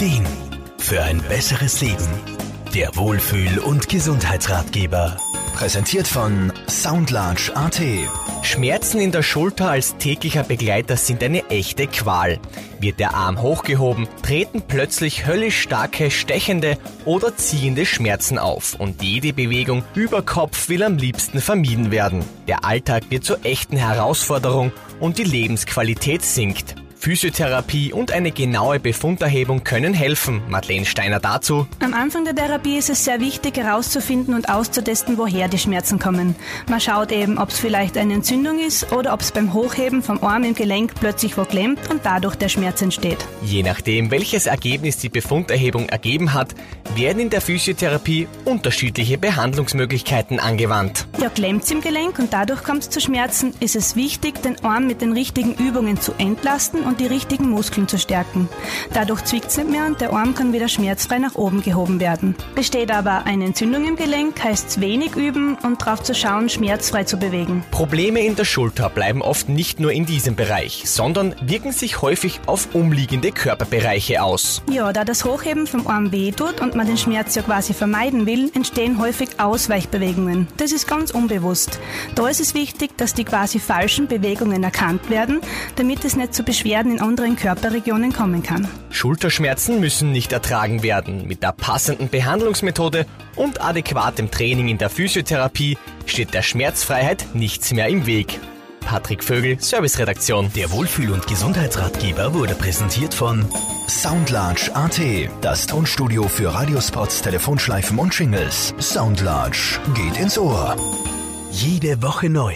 Ideen für ein besseres Leben. Der Wohlfühl- und Gesundheitsratgeber. Präsentiert von Soundlarge AT. Schmerzen in der Schulter als täglicher Begleiter sind eine echte Qual. Wird der Arm hochgehoben, treten plötzlich höllisch starke, stechende oder ziehende Schmerzen auf und jede Bewegung über Kopf will am liebsten vermieden werden. Der Alltag wird zur echten Herausforderung und die Lebensqualität sinkt. Physiotherapie und eine genaue Befunderhebung können helfen. Madeleine Steiner dazu. Am Anfang der Therapie ist es sehr wichtig herauszufinden und auszutesten, woher die Schmerzen kommen. Man schaut eben, ob es vielleicht eine Entzündung ist oder ob es beim Hochheben vom Arm im Gelenk plötzlich wo klemmt und dadurch der Schmerz entsteht. Je nachdem, welches Ergebnis die Befunderhebung ergeben hat, werden in der Physiotherapie unterschiedliche Behandlungsmöglichkeiten angewandt. Ja, klemmt im Gelenk und dadurch kommt es zu Schmerzen, ist es wichtig, den Arm mit den richtigen Übungen zu entlasten und die richtigen Muskeln zu stärken. Dadurch zwickt es nicht mehr und der Arm kann wieder schmerzfrei nach oben gehoben werden. Besteht aber eine Entzündung im Gelenk, heißt es wenig üben und darauf zu schauen, schmerzfrei zu bewegen. Probleme in der Schulter bleiben oft nicht nur in diesem Bereich, sondern wirken sich häufig auf umliegende Körperbereiche aus. Ja, da das Hochheben vom Arm weh tut und man den Schmerz ja quasi vermeiden will, entstehen häufig Ausweichbewegungen. Das ist ganz unbewusst. Da ist es wichtig, dass die quasi falschen Bewegungen erkannt werden, damit es nicht zu Beschwerden in anderen Körperregionen kommen kann. Schulterschmerzen müssen nicht ertragen werden. Mit der passenden Behandlungsmethode und adäquatem Training in der Physiotherapie steht der Schmerzfreiheit nichts mehr im Weg. Patrick Vögel, Serviceredaktion. Der Wohlfühl- und Gesundheitsratgeber wurde präsentiert von Soundlarge AT. Das Tonstudio für Radiospots, Telefonschleifen und Jingles. Soundlarge geht ins Ohr. Jede Woche neu.